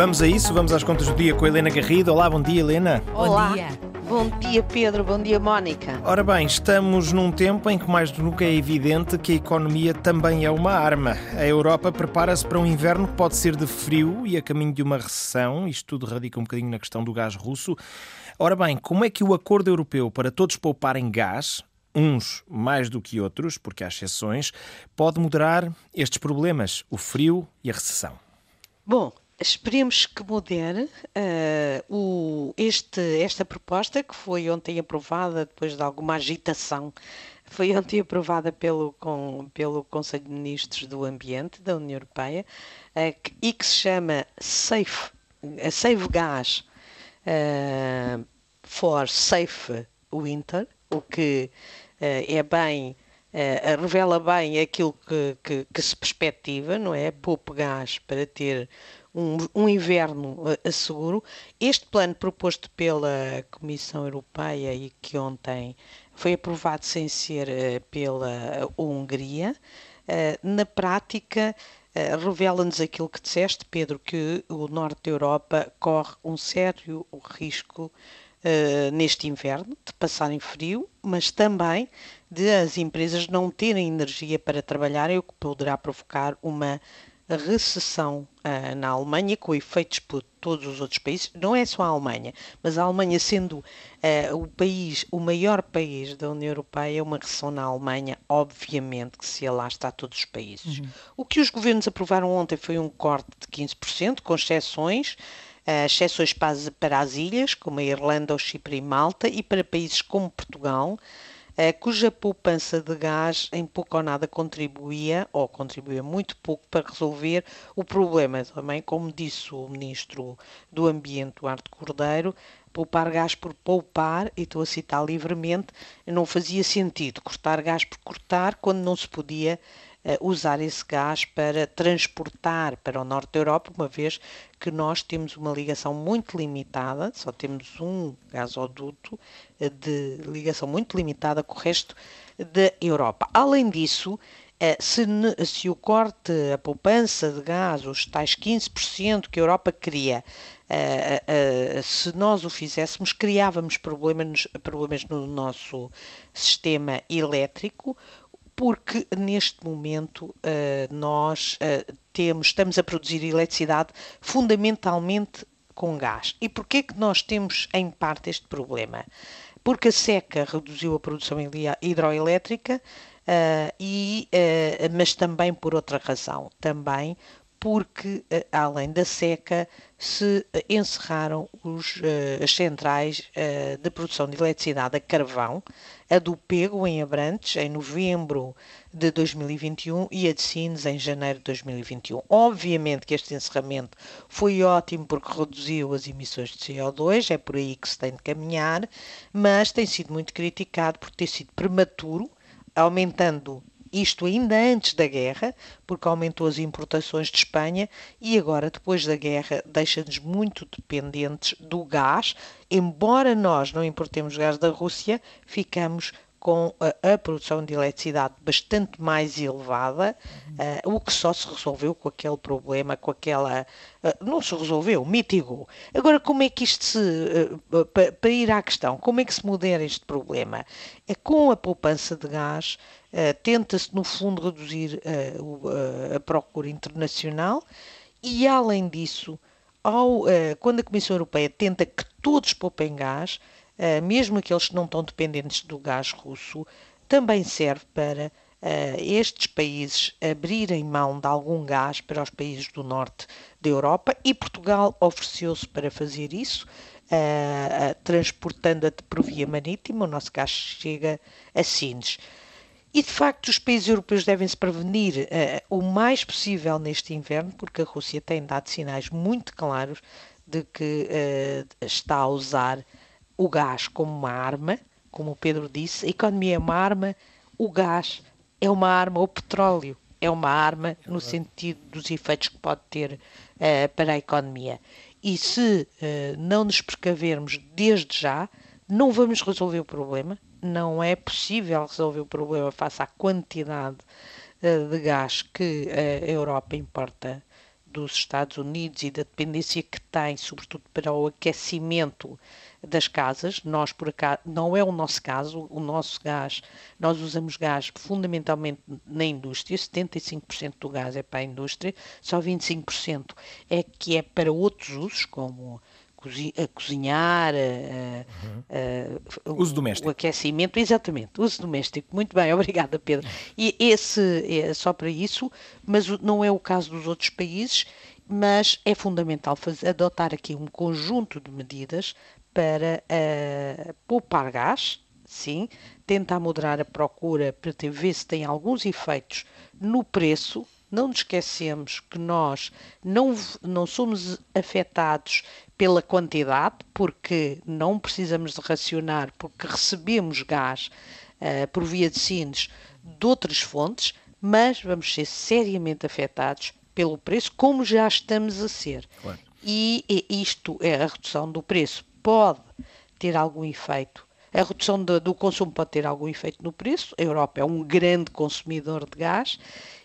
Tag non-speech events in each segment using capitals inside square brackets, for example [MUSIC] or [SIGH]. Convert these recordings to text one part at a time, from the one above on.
Vamos a isso, vamos às contas do dia com a Helena Garrido. Olá, bom dia, Helena. Olá. Bom dia. Bom dia, Pedro. Bom dia, Mónica. Ora bem, estamos num tempo em que mais do que nunca é evidente que a economia também é uma arma. A Europa prepara-se para um inverno que pode ser de frio e a caminho de uma recessão. Isto tudo radica um bocadinho na questão do gás russo. Ora bem, como é que o acordo europeu para todos pouparem gás, uns mais do que outros, porque há exceções, pode moderar estes problemas, o frio e a recessão? Bom, esperemos que modere uh, o, este, esta proposta que foi ontem aprovada depois de alguma agitação. Foi ontem aprovada pelo, com, pelo Conselho de Ministros do Ambiente da União Europeia uh, que, e que se chama Safe, uh, Save Gas for Safe Winter, o que é bem Uh, revela bem aquilo que, que, que, se perspectiva, não é? Poupe gás para ter um, um inverno uh, seguro. Este plano proposto pela Comissão Europeia e que ontem foi aprovado sem ser uh, pela Hungria, na prática revela-nos aquilo que disseste, Pedro, que o norte da Europa corre um sério risco neste inverno, de passarem frio, mas também de as empresas não terem energia para trabalhar, o que poderá provocar uma recessão uh, na Alemanha, com efeitos por todos os outros países. Não é só a Alemanha, mas a Alemanha sendo uh, o país, o maior país da União Europeia, uma recessão na Alemanha, obviamente que se alastra a todos os países. Uhum. O que os governos aprovaram ontem foi um corte de 15%, com exceções exceções para as, para as ilhas, como a Irlanda, o Chipre e Malta, e para países como Portugal, cuja poupança de gás em pouco ou nada contribuía, ou contribuía muito pouco, para resolver o problema. Também, como disse o Ministro do Ambiente, Duarte Cordeiro, poupar gás por poupar, e estou a citar livremente, não fazia sentido cortar gás por cortar quando não se podia usar esse gás para transportar para o norte da Europa, uma vez que nós temos uma ligação muito limitada, só temos um gasoduto eh, de ligação muito limitada com o resto da Europa. Além disso, eh, se, se, o corte, a poupança de gás, os tais 15% que a Europa queria, se nós o fizéssemos, criávamos problemas, problemas no nosso sistema elétrico, porque neste momento uh, nós uh, temos, estamos a produzir eletricidade fundamentalmente com gás. E porquê que nós temos em parte este problema? Porque a seca reduziu a produção hidroelétrica, uh, e, mas também por outra razão. Também porque, além da seca, se encerraram os, as centrais de produção de eletricidade a carvão, a do Pego, em Abrantes, em novembro de 2021 e a de Sines, em janeiro de 2021. Obviamente que este encerramento foi ótimo porque reduziu as emissões de CO2, é por aí que se tem de caminhar, mas tem sido muito criticado por ter sido prematuro, aumentando isto ainda antes da guerra, porque aumentou as importações de Espanha e agora, depois da guerra, deixa-nos muito dependentes do gás. Embora nós não importemos gás da Rússia, ficamos com a, a, produção de eletricidade bastante mais elevada, uh, o que só se resolveu com aquele problema, com aquela. Uh, não se resolveu, mitigou. Agora, como é que isto se. Uh, para ir à questão, como é que se modera este problema? É com a poupança de gás, tenta-se, no fundo, reduzir a procura internacional e, além disso, ao, quando a Comissão Europeia tenta que todos poupem gás, eh, mesmo aqueles que não estão dependentes do gás russo, também serve para Uh, estes países abrirem mão de algum gás para os países do norte da Europa e Portugal ofereceu-se para fazer isso, uh, uh, transportando-a por via marítima, o nosso gás chega a Sines. E de facto, os países europeus devem se prevenir o mais possível neste inverno, porque a Rússia tem dado sinais muito claros de que está a usar o gás como uma arma, como o Pedro disse, a economia é uma arma, o gás é uma arma, o petróleo é uma arma no sentido dos efeitos que pode ter uh, para a economia. E se uh, não nos precavermos desde já, não vamos resolver o problema. Não é possível resolver o problema face à quantidade uh, de gás que a Europa importa dos Estados Unidos e da dependência que tem, sobretudo para o aquecimento das casas. Nós, por acaso, não é o nosso caso, o nosso gás, nós usamos gás fundamentalmente na indústria, 75% do gás é para a indústria, só 25% é que é para outros usos, como a cozinhar, a, a, uso doméstico. o aquecimento, exatamente, uso doméstico. Muito bem, [LAUGHS] obrigada, Pedro. E esse é só para isso, mas não é o caso dos outros países, mas é fundamental fazer, adotar aqui um conjunto de medidas para uh, poupar gás, sim, tentar moderar a procura para ver se tem alguns efeitos no preço não nos esquecemos que nós não, não somos afetados pela quantidade, porque não precisamos de racionar, porque recebemos gás uh, por via de sines de outras fontes, mas vamos ser seriamente afetados pelo preço, como já estamos a ser. Claro. E, e isto é a redução do preço. Pode ter algum efeito a redução do, do, consumo pode ter algum efeito no preço. A Europa é um grande consumidor de gás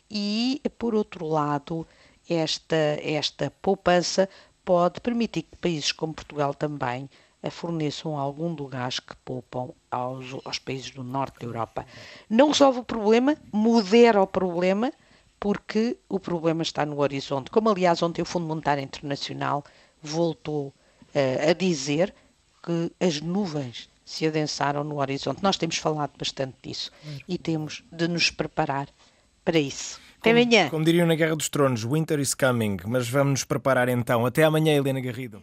e, por outro lado, esta, esta poupança pode permitir que países como Portugal também forneçam algum do gás que poupam aos, aos países do norte da Europa. Não resolve o problema, modera o problema, porque o problema está no horizonte. Como, aliás, ontem o Fundo Monetário Internacional voltou uh, a dizer que as nuvens se adensaram no horizonte. Nós temos falado bastante disso e temos de nos preparar para isso. Até como, amanhã. Como diriam na Guerra dos Tronos, winter is coming, mas vamos nos preparar então. Até amanhã, Helena Garrido.